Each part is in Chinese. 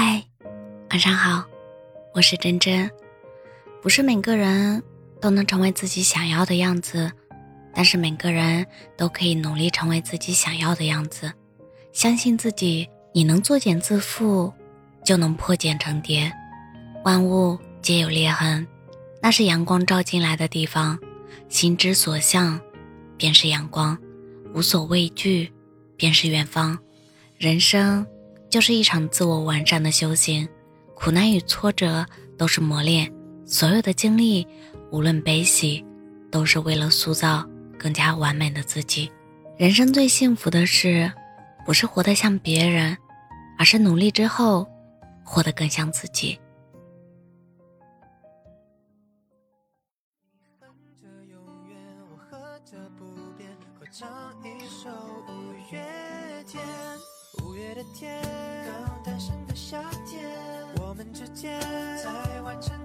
嗨，晚上好，我是真真。不是每个人都能成为自己想要的样子，但是每个人都可以努力成为自己想要的样子。相信自己，你能作茧自缚，就能破茧成蝶。万物皆有裂痕，那是阳光照进来的地方。心之所向，便是阳光；无所畏惧，便是远方。人生。就是一场自我完善的修行，苦难与挫折都是磨练，所有的经历，无论悲喜，都是为了塑造更加完美的自己。人生最幸福的事，不是活得像别人，而是努力之后，活得更像自己。唱一首五月天，五月的天，诞生的夏天，我们之间才完成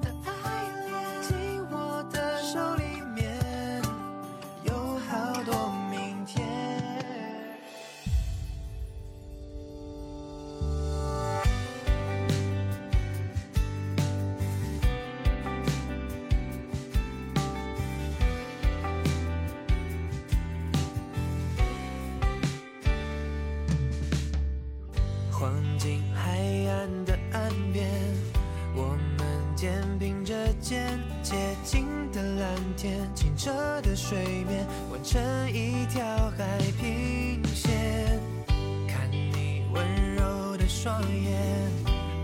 黄金海岸的岸边，我们肩并着肩，洁净的蓝天，清澈的水面，完成一条海平线。看你温柔的双眼，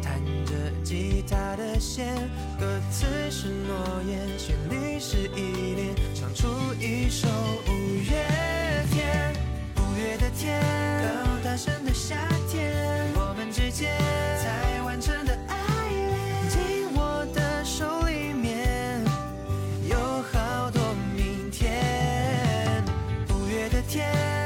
弹着吉他的弦，歌词是诺言，旋律是依恋，唱出一首天，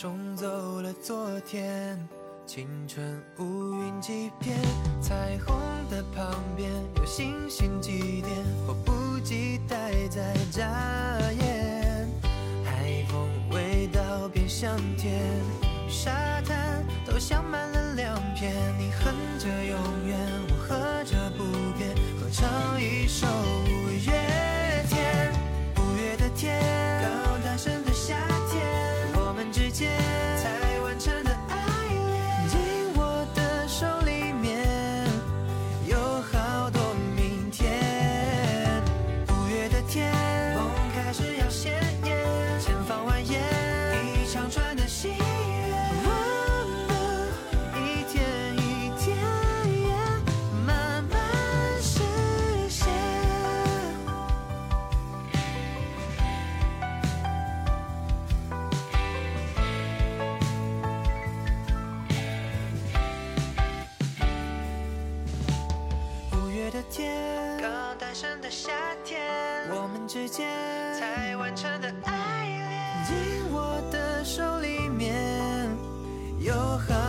冲走了昨天，青春乌云几片，彩虹的旁边有星星几点，迫不及待在眨眼。海风味道变香甜，沙滩都镶满了亮片。你哼着永远，天，我们之间才完成的爱恋，紧握的手里面有好多。